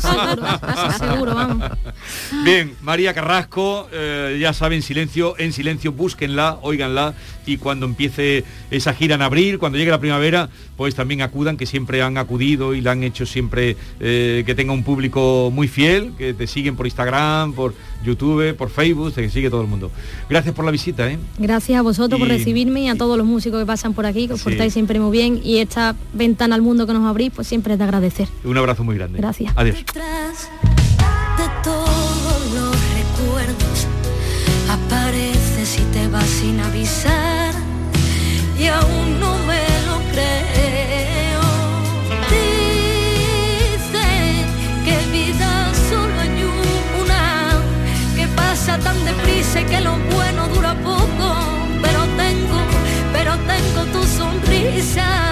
seguro, seguro, vamos. Bien, María Carrasco, eh, ya saben, silencio, en silencio, búsquenla, óiganla y cuando empiece esa gira en abril, cuando llegue la primavera, pues también acudan, que siempre han acudido y la han hecho siempre eh, que tenga un público muy fiel, que te siguen por Instagram, por YouTube, por Facebook, te sigue todo el mundo. Gracias por la visita, ¿eh? Gracias a vosotros por recibirme y a todos los músicos que pasan por aquí, que os Sí. portáis siempre muy bien y esta ventana al mundo que nos abrís, pues siempre es de agradecer. Un abrazo muy grande. Gracias. Adiós. Detrás de todos los recuerdos apareces y te vas sin avisar y aún no me lo creo. Y que lo bueno dura poco, pero tengo, pero tengo tu sonrisa.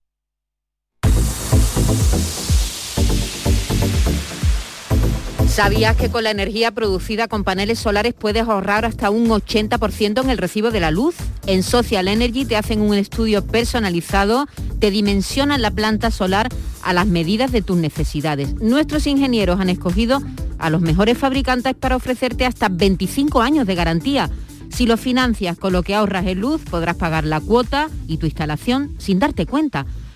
¿Sabías que con la energía producida con paneles solares puedes ahorrar hasta un 80% en el recibo de la luz? En Social Energy te hacen un estudio personalizado, te dimensionan la planta solar a las medidas de tus necesidades. Nuestros ingenieros han escogido a los mejores fabricantes para ofrecerte hasta 25 años de garantía. Si lo financias con lo que ahorras en luz, podrás pagar la cuota y tu instalación sin darte cuenta.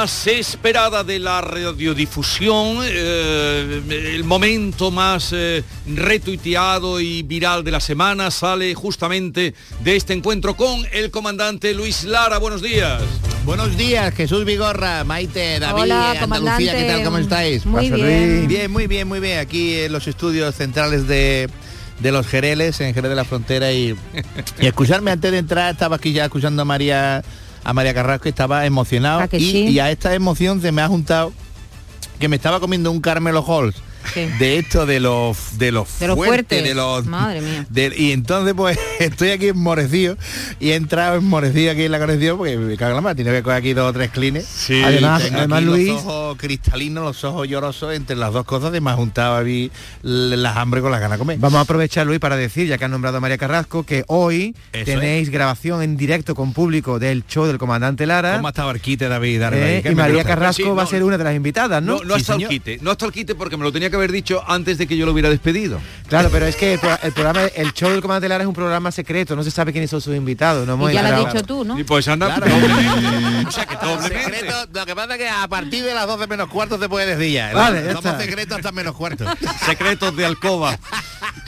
Más esperada de la radiodifusión, eh, el momento más eh, retuiteado y viral de la semana sale justamente de este encuentro con el comandante Luis Lara. Buenos días. Buenos días, Jesús Vigorra, Maite, David, Hola, Andalucía, comandante. ¿qué tal? ¿Cómo estáis? Muy. Bien, muy bien, muy bien. Aquí en los estudios centrales de, de los Jereles, en Jerez de la Frontera y, y escucharme antes de entrar, estaba aquí ya escuchando a María a María Carrasco y estaba emocionado ¿A que y, sí? y a esta emoción se me ha juntado que me estaba comiendo un Carmelo Halls de esto de los de los De los fuertes, fuertes. de los Madre mía. de- y entonces pues estoy aquí enmorecido y he entrado enmorecido aquí en la conexión porque me cago en la mano, tiene que coger aquí dos o tres clines. Además- Tengo además, aquí Luis- los ojos cristalinos, los ojos llorosos, entre las dos cosas de me ha juntado a mí las hambre con las ganas de comer. Vamos a aprovechar, Luis, para decir, ya que han nombrado a María Carrasco, que hoy Eso tenéis grabación en directo con público del show del comandante Lara. ¿Cómo ha estado el quite, David? Eh, David, ¿qué y María? Carrasco Sí, va a no, ser una de las invitadas, ¿no? No, no Sí, hasta el quite, no hasta el quite porque me lo tenía que haber dicho antes de que yo lo hubiera despedido. Claro, pero es que el, pro- el programa, el show del comandante Lara es un programa secreto, no se sabe quiénes son sus invitados. No hemos Y ya lo has dicho tú, ¿no? Y pues anda, Claro. doblemente. o sea que doblemente. Secreto, lo que pasa es que a partir de las 12 menos cuarto se puede decir ya. Vale, ya Somos está. secretos hasta menos cuarto. Secretos de alcoba.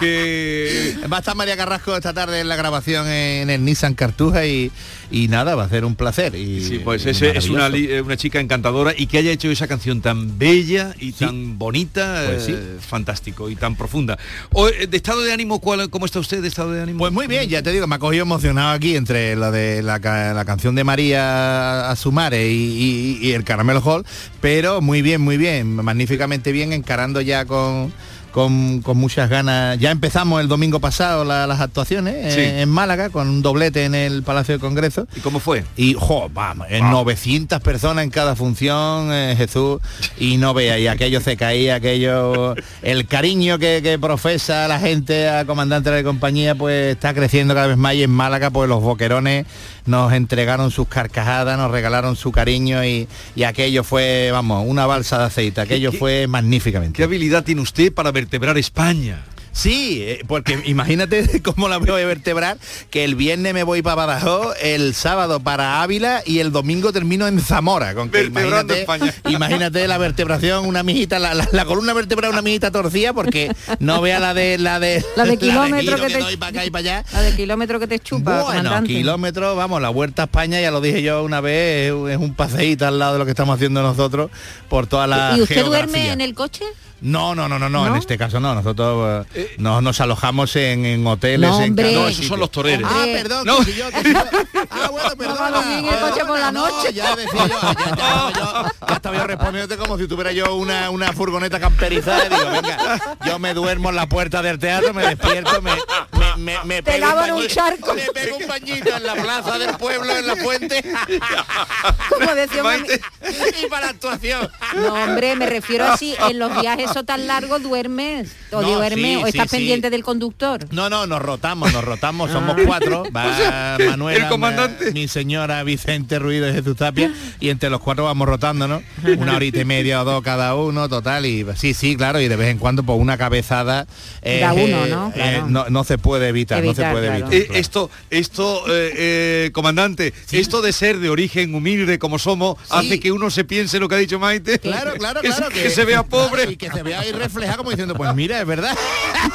Que Va a estar María Carrasco esta tarde en la grabación en el Nissan Cartuja y, y nada, va a ser un placer. Y, Sí, pues es una, li- eh, una chica encantadora y que haya hecho esa canción tan bella y tan bonita, Pues sí. eh, fantástico y tan profunda. O, eh, ¿De estado de ánimo cuál, cómo está usted de estado de ánimo? Pues muy bien, ya te digo, me ha cogido emocionado aquí entre la de la, ca- la canción de María Azumare y, y- y el Caramelo Hall, pero muy bien, muy bien, magníficamente bien, encarando ya con, con, con muchas ganas. Ya empezamos el domingo pasado la- las actuaciones eh, Sí. en Málaga con un doblete en el Palacio de Congreso. ¿Y cómo fue? Y, jo, vamos, en 900 personas en cada función, eh, Jesús, y no vea, y aquello se caía, aquello, el cariño que, que profesa la gente a comandante de la compañía, pues está creciendo cada vez más y en Málaga, pues los boquerones nos entregaron sus carcajadas, nos regalaron su cariño y, y aquello fue, vamos, una balsa de aceite, aquello qué- fue magníficamente. ¿Qué habilidad tiene usted para vertebrar España? Sí, eh, porque imagínate cómo la voy a vertebrar, que el viernes me voy para Badajoz, el sábado para Ávila y el domingo termino en Zamora. Con que imagínate, España. imagínate la vertebración, una mijita, la, la- la columna vertebral una mijita torcida, porque no vea la de la de La de kilómetro que te- doy para acá y para allá. La de kilómetro que te chupa, Bueno, comandante. kilómetros, vamos, la vuelta a España, ya lo dije yo una vez, es un- es un paseíto al lado de lo que estamos haciendo nosotros por toda la ¿Y usted geografía. duerme en el coche? No, no, no, no, no, ¿No? en este caso no. Nosotros eh, nos, nos alojamos en, en hoteles, No, en No, esos son los toreros. Ah, perdón, No. que si yo, que yo- Ah, bueno, perdona. en el coche por la No, noche. ya decía yo, ya, estaba yo, ya estaba yo respondiéndote como si tuviera yo una, una furgoneta camperizada y digo, venga, yo me duermo en la puerta del teatro, me despierto, me, me, me, me Te pego un en un charco. Me pego un bañito en la plaza del pueblo, en la fuente. Como decía y para la actuación. No, hombre, me refiero así, en los viajes tan largos duermes, o No, duermes, sí, o sí, estás sí. pendiente del conductor. No, no, nos rotamos, nos rotamos, somos Ah. cuatro. Va O sea, que Manuela, el comandante- ma- mi señora Vicente Ruido y Jesús Tapia, y entre los cuatro vamos rotando, ¿no? Una horita y media o dos cada uno, total, y sí, sí, claro, y de vez en cuando por una cabezada eh, Da uno, ¿no? eh, Claro. no, no se puede evitar, no se puede claro. evitar. Eh, esto, esto, eh, eh, comandante, esto de ser de origen humilde como somos, hace que uno se piense lo que ha dicho Maite. Claro, claro, que, claro. se- que se vea pobre. Y que se vea ahí reflejado como diciendo, pues mira, es verdad.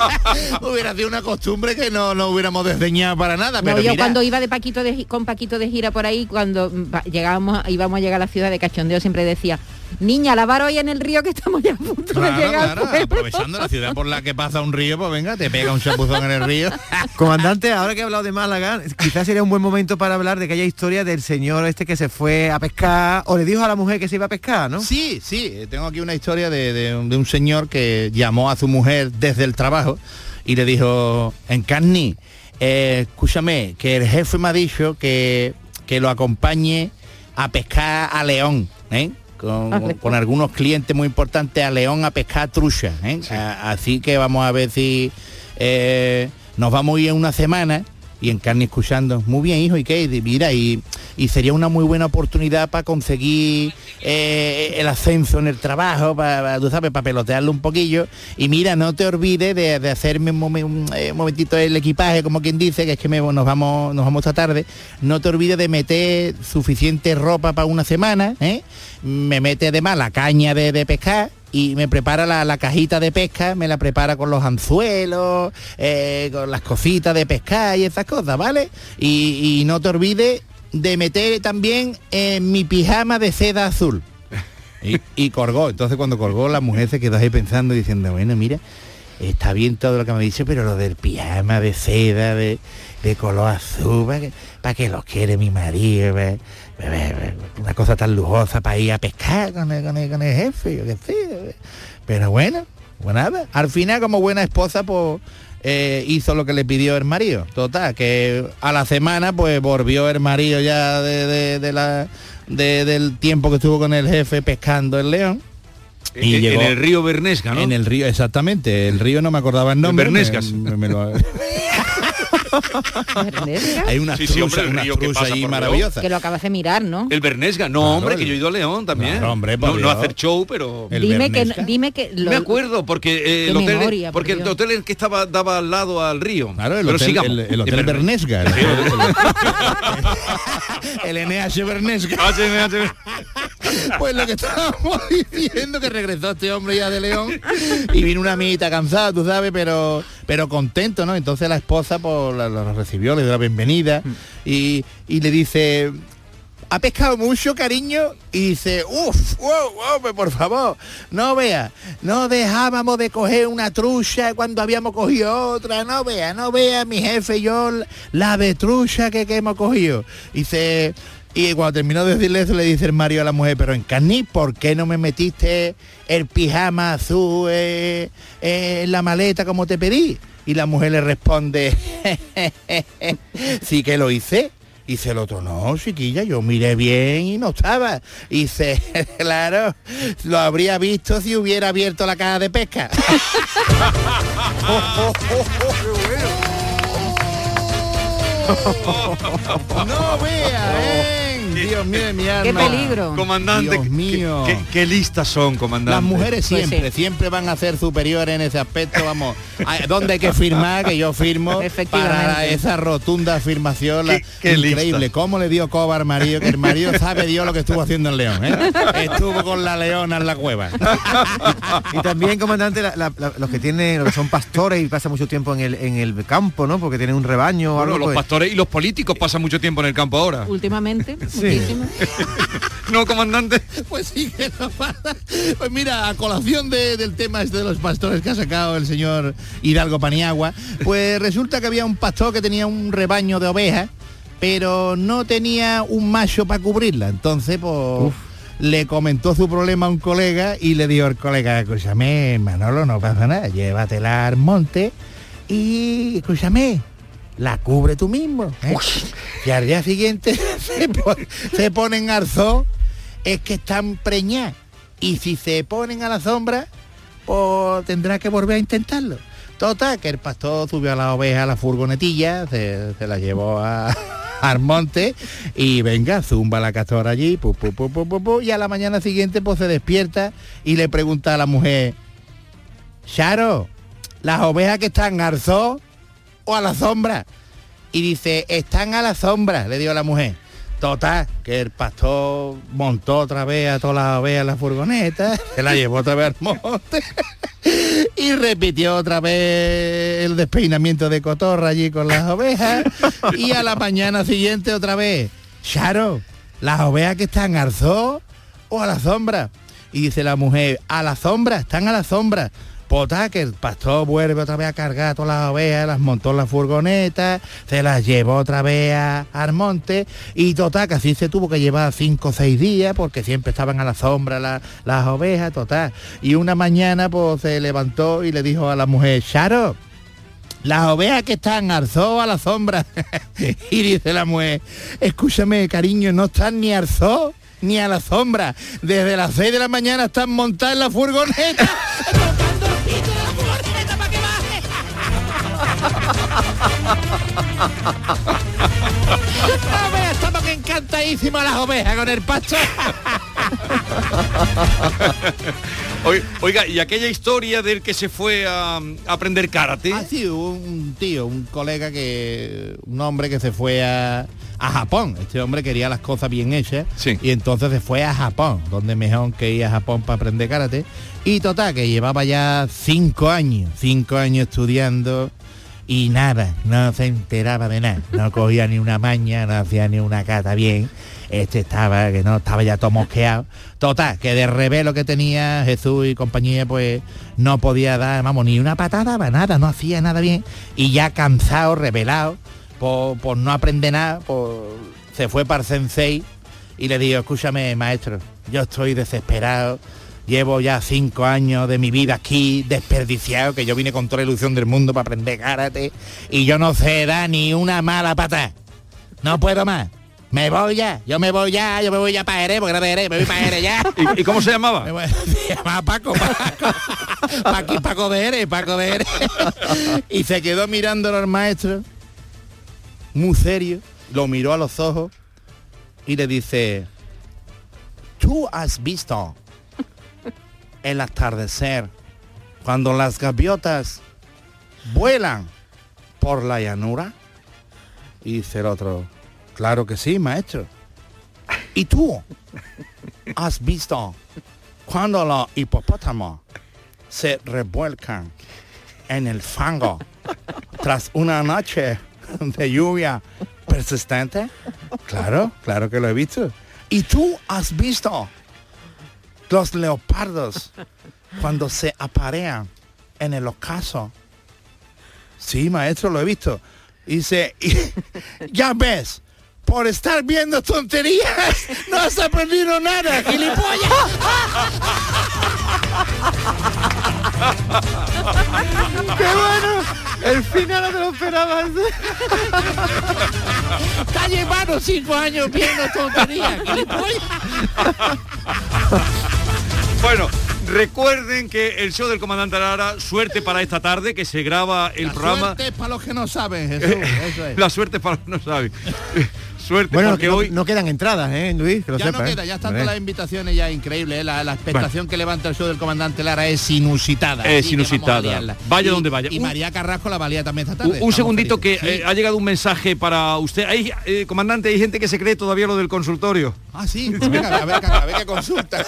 hubiera sido una costumbre que no, no hubiéramos desdeñado para nada. No, pero yo mira, cuando iba de Paquito de, con Paquito de gira por ahí, cuando llegábamos, íbamos a llegar a la ciudad de Cachondeo, siempre decía, niña, lavar hoy en el río que estamos ya a punto Claro, de llegar. claro, pueblo". aprovechando la ciudad por la que pasa un río, pues venga, te pega un chapuzón en el río. Comandante, ahora que he hablado de Málaga, quizás sería un buen momento para hablar de aquella historia del señor este que se fue a pescar, o le dijo a la mujer que se iba a pescar, ¿no? Sí, sí, eh, tengo aquí una historia de, de un- de un señor que llamó a su mujer desde el trabajo y le dijo, Encarni, eh, escúchame, que el jefe me ha dicho que, que lo acompañe a pescar a León, ¿eh? Con, Ah, con algunos clientes muy importantes a León a pescar trucha. ¿eh? A- así que vamos a ver si eh, nos vamos a ir en una semana y en carne escuchando. Muy bien, hijo, ¿y qué? Mira, y, y sería una muy buena oportunidad para conseguir eh, el ascenso en el trabajo, para, tú sabes, para pelotearlo un poquillo. Y mira, no te olvides de, de hacerme un, eh, momentito el equipaje, como quien dice, que es que nos vamos nos vamos esta tarde. No te olvides de meter suficiente ropa para una semana, ¿eh? Me mete además la caña de, de pescar y me prepara la, la cajita de pesca, me la prepara con los anzuelos, eh, con las cositas de pescar y esas cosas, ¿vale? Y, no te olvides de meter también eh, mi pijama de seda azul. Y, y colgó. Entonces cuando colgó la mujer se quedó ahí pensando diciendo, bueno, mira, está bien todo lo que me dice, pero lo del pijama de seda, de, de color azul, ¿para qué, para qué lo quiere mi marido? ¿Para- para- para- Una cosa tan lujosa para ir a pescar con el, con el- con el jefe, yo qué sé. Pero bueno, pues nada. Al final como buena esposa, pues eh, hizo lo que le pidió el marido. Total, que a la semana pues volvió el marido ya de, de- de la, de- del tiempo que estuvo con el jefe pescando el león. En- en el río Bernesga, ¿no? En el río, exactamente. El río no me acordaba el nombre. Bernesgas. me- me lo- Hay una Sí, sí, hombre, el una río que trucha pasa ahí por maravillosa. Que lo acabas de mirar, ¿no? El Bernesga, no, hombre, que yo he ido a León también. Claro, hombre, por no, no hacer show, pero. dime que, dime que lo- me acuerdo porque eh, el hotel, memoria, por porque el Dios. hotel en que estaba daba al lado al río. Claro, el Pero hotel, sigamos. el, el hotel El Bernesga. El, el NH Bernesga. Pues lo que estábamos diciendo que regresó este hombre ya de León y vino una amiguita cansada, tú sabes, pero pero contento, ¿no? Entonces la esposa pues la, la recibió, le dio la bienvenida y, y le dice, ¿ha pescado mucho, cariño? Y dice, uff, wow, wow, pues, por favor, no vea, no dejábamos de coger una trucha cuando habíamos cogido otra, no vea, no vea, mi jefe y yo, la de trucha que, que hemos cogido. Dice, y cuando terminó de decirle eso, le dice el Mario a la mujer, pero en Carní, ¿por qué no me metiste el pijama azul eh, eh, en la maleta como te pedí? Y la mujer le responde, sí que lo hice. Y dice el otro, no, chiquilla, yo miré bien y no estaba. Y dice, claro, lo habría visto si hubiera abierto la caja de pesca. no vea, ¿eh? Dios mío de mi alma. Comandante, Dios qué- mío. Qué, qué listas son, comandante. Las mujeres Pues siempre, sí. siempre van a ser superiores en ese aspecto, vamos. ¿Dónde hay que firmar? Que yo firmo para esa rotunda afirmación. la- qué increíble. lista. ¿Cómo le dio coba al marido? Que el marido sabe Dios lo que estuvo haciendo en León. ¿eh? Estuvo con la leona en la cueva. Y también, comandante, la- la- la- los que tienen, los que son pastores y pasan mucho tiempo en el, en el campo, ¿no? Porque tienen un rebaño o Bueno, algo. los pues- pastores y los políticos pasan mucho tiempo en el campo ahora. Últimamente, no, comandante. Pues sí que no pasa. Pues mira, a colación de- del tema este de los pastores que ha sacado el señor Hidalgo Paniagua, pues resulta que había un pastor que tenía un rebaño de ovejas, pero no tenía un macho para cubrirla. Entonces, pues le comentó su problema a un colega y le dijo al colega, escúchame, Manolo, no pasa nada, llévatela al monte y, escúchame, la cubre tú mismo. ¿eh? Y al día siguiente se, po- se ponen al zoo, es que están preñadas. Y si se ponen a la sombra, pues tendrá que volver a intentarlo. Total, que el pastor subió a la oveja a la furgonetilla, se, se la llevó a, al monte y venga, zumba la castora allí, pu, pu, pu, y a la mañana siguiente pues se despierta y le pregunta a la mujer, Charo, ¿las ovejas que están zoo o a la sombra? Y dice, están a la sombra, le dio la mujer. Total, que el pastor montó otra vez a todas las ovejas la furgoneta, se la llevó otra vez al monte y repitió otra vez el despeinamiento de cotorra allí con las ovejas y a la mañana siguiente otra vez, Charo, las ovejas que están al zoo o a la sombra. Y dice la mujer, a la sombra, están a la sombra. Pota, que el pastor vuelve otra vez a cargar todas las ovejas, las montó en la furgoneta, se las llevó otra vez a- al monte y total, que así se tuvo que llevar cinco o seis días porque siempre estaban a la sombra la- las ovejas, total. Y una mañana pues se levantó y le dijo a la mujer, Charo, las ovejas que están zoo a la sombra. y dice la mujer, escúchame cariño, no están ni zoo ni a la sombra. Desde las 6 de la mañana están montadas en la furgoneta. Ovejas, estamos que encantadísimas las ovejas con el pasto. Oi- Oiga, y aquella historia del que se fue a, a aprender karate. Ah, sí, un tío, un colega que, un hombre que se fue a, a Japón. Este hombre quería las cosas bien hechas y entonces se fue a Japón, donde mejor que ir a Japón para aprender karate. Y total, que llevaba ya cinco años, cinco años estudiando y nada, no se enteraba de nada. No cogía ni una maña, no hacía ni una cata bien. Este estaba, que no, estaba ya todo mosqueado. Total, que de revés que tenía Jesús y compañía, pues no podía dar, vamos, ni una patada, nada, no hacía nada bien. Y ya cansado, revelado, por, por no aprender nada, por- se fue para el sensei y le digo, escúchame, maestro, yo estoy desesperado. Llevo ya cinco años de mi vida aquí desperdiciado, que yo vine con toda la ilusión del mundo para aprender karate y yo no sé dar ni una mala pata. No puedo más. Me voy ya, yo me voy ya, yo me voy ya para Jerez, porque era de Jerez, me voy para Jerez ya. ¿Y, y cómo se llamaba? Me voy- Se llamaba Paco, Paco. Paco, Paco de Jerez, Paco de Jerez. Y se quedó mirándolo al maestro, muy serio, lo miró a los ojos y le dice, ¿tú has visto el atardecer cuando las gaviotas vuelan por la llanura? Y dice el otro, claro que sí, maestro. ¿Y tú has visto cuando los hipopótamos se revuelcan en el fango tras una noche de lluvia persistente? Claro, claro que lo he visto. ¿Y tú has visto los leopardos cuando se aparean en el ocaso? Sí, maestro, lo he visto. Dice, "Y- ya ves, por estar viendo tonterías, no has aprendido nada, gilipollas. ¡Qué bueno! El final no te lo esperabas. Está llevando cinco años viendo tonterías, gilipollas. Bueno, recuerden que el show del comandante Lara, suerte para esta tarde, que se graba el La programa. suerte es para los que no saben, Jesús. Eso es. La suerte para los que no saben. Suerte Bueno, porque no, hoy no quedan entradas, ¿eh, Luis? Que lo ya sepa, no ¿eh? queda, ya están todas las invitaciones ya increíbles. ¿eh? La, la expectación que levanta el show del comandante Lara es inusitada. Es inusitada. Vaya Y- donde vaya. Y Un- María Carrasco la valía también esta Un, tarde. un segundito que eh, ha llegado un mensaje para usted. Hay, eh, comandante, hay gente que se cree todavía lo del consultorio. Ah, sí. Venga, a ver, a ver qué consulta.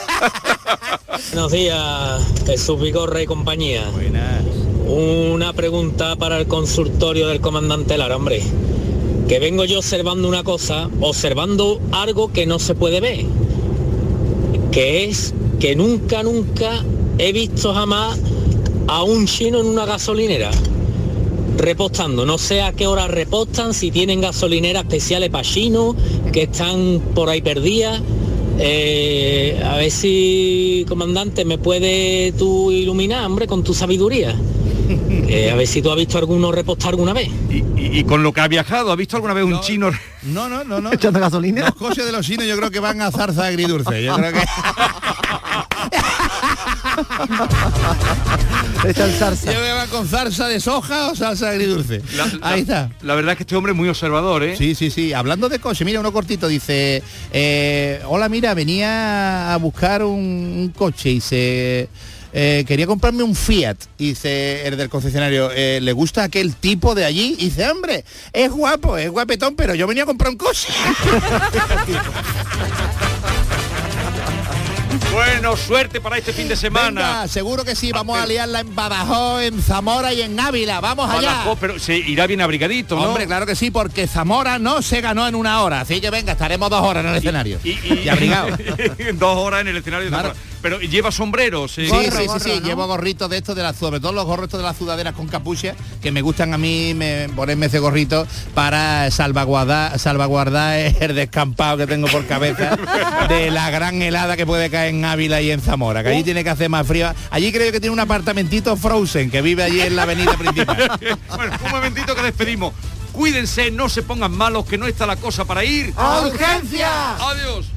Buenos días, Jesús Vigorra y compañía. Una pregunta para el consultorio del comandante Lara, hombre. Que vengo yo observando una cosa, observando algo que no se puede ver. Que es que nunca, nunca he visto jamás a un chino en una gasolinera repostando. No sé a qué hora repostan, si tienen gasolineras especiales para chinos, que están por ahí perdidas. Eh, a ver si, comandante, me puede tú iluminar, hombre, con tu sabiduría. Eh, a ver si tú has visto alguno repostar alguna vez. Y, y con lo que ha viajado, ¿ha visto alguna vez un chino? No, no, no, no. ¿Echando gasolina? Los coches de los chinos yo creo que van a zarza agridulce. Yo creo que... Echan zarza. Yo que van con zarza de soja o salsa agridulce. Ahí está. La verdad es que este hombre es muy observador, ¿eh? Sí, sí, sí. Hablando de coche, mira, uno cortito dice, eh, hola, mira, venía a buscar un, un coche y se eh, quería comprarme un Fiat, y dice el del concesionario, eh, ¿le gusta aquel tipo de allí? Y dice, hombre, es guapo, es guapetón, pero yo venía a comprar un coche. Bueno, suerte para este fin de semana. Venga, seguro que sí, vamos a liarla en Badajoz, en Zamora y en Ávila. Vamos allá. Badajoz, pero se irá bien abrigadito, ¿no? Hombre, claro que sí, porque Zamora no se ganó en una hora. Así que venga, estaremos dos horas en el escenario. Y, abrigado. dos horas en el escenario. de Zamora. Pero lleva sombreros. eh. Sí, sí, sí, sí, llevo gorritos de estos de las sobre todo los gorros estos de las sudaderas con capucha, que me gustan a mí me, ponerme ese gorrito para salvaguardar, salvaguardar el descampado que tengo por cabeza de la gran helada que puede caer en Ávila y en Zamora, que allí tiene que hacer más frío. Allí creo que tiene un apartamentito Frozen que vive allí en la avenida principal. bueno, un momentito que despedimos. Cuídense, no se pongan malos, que no está la cosa para ir. ¡A urgencia! Adiós.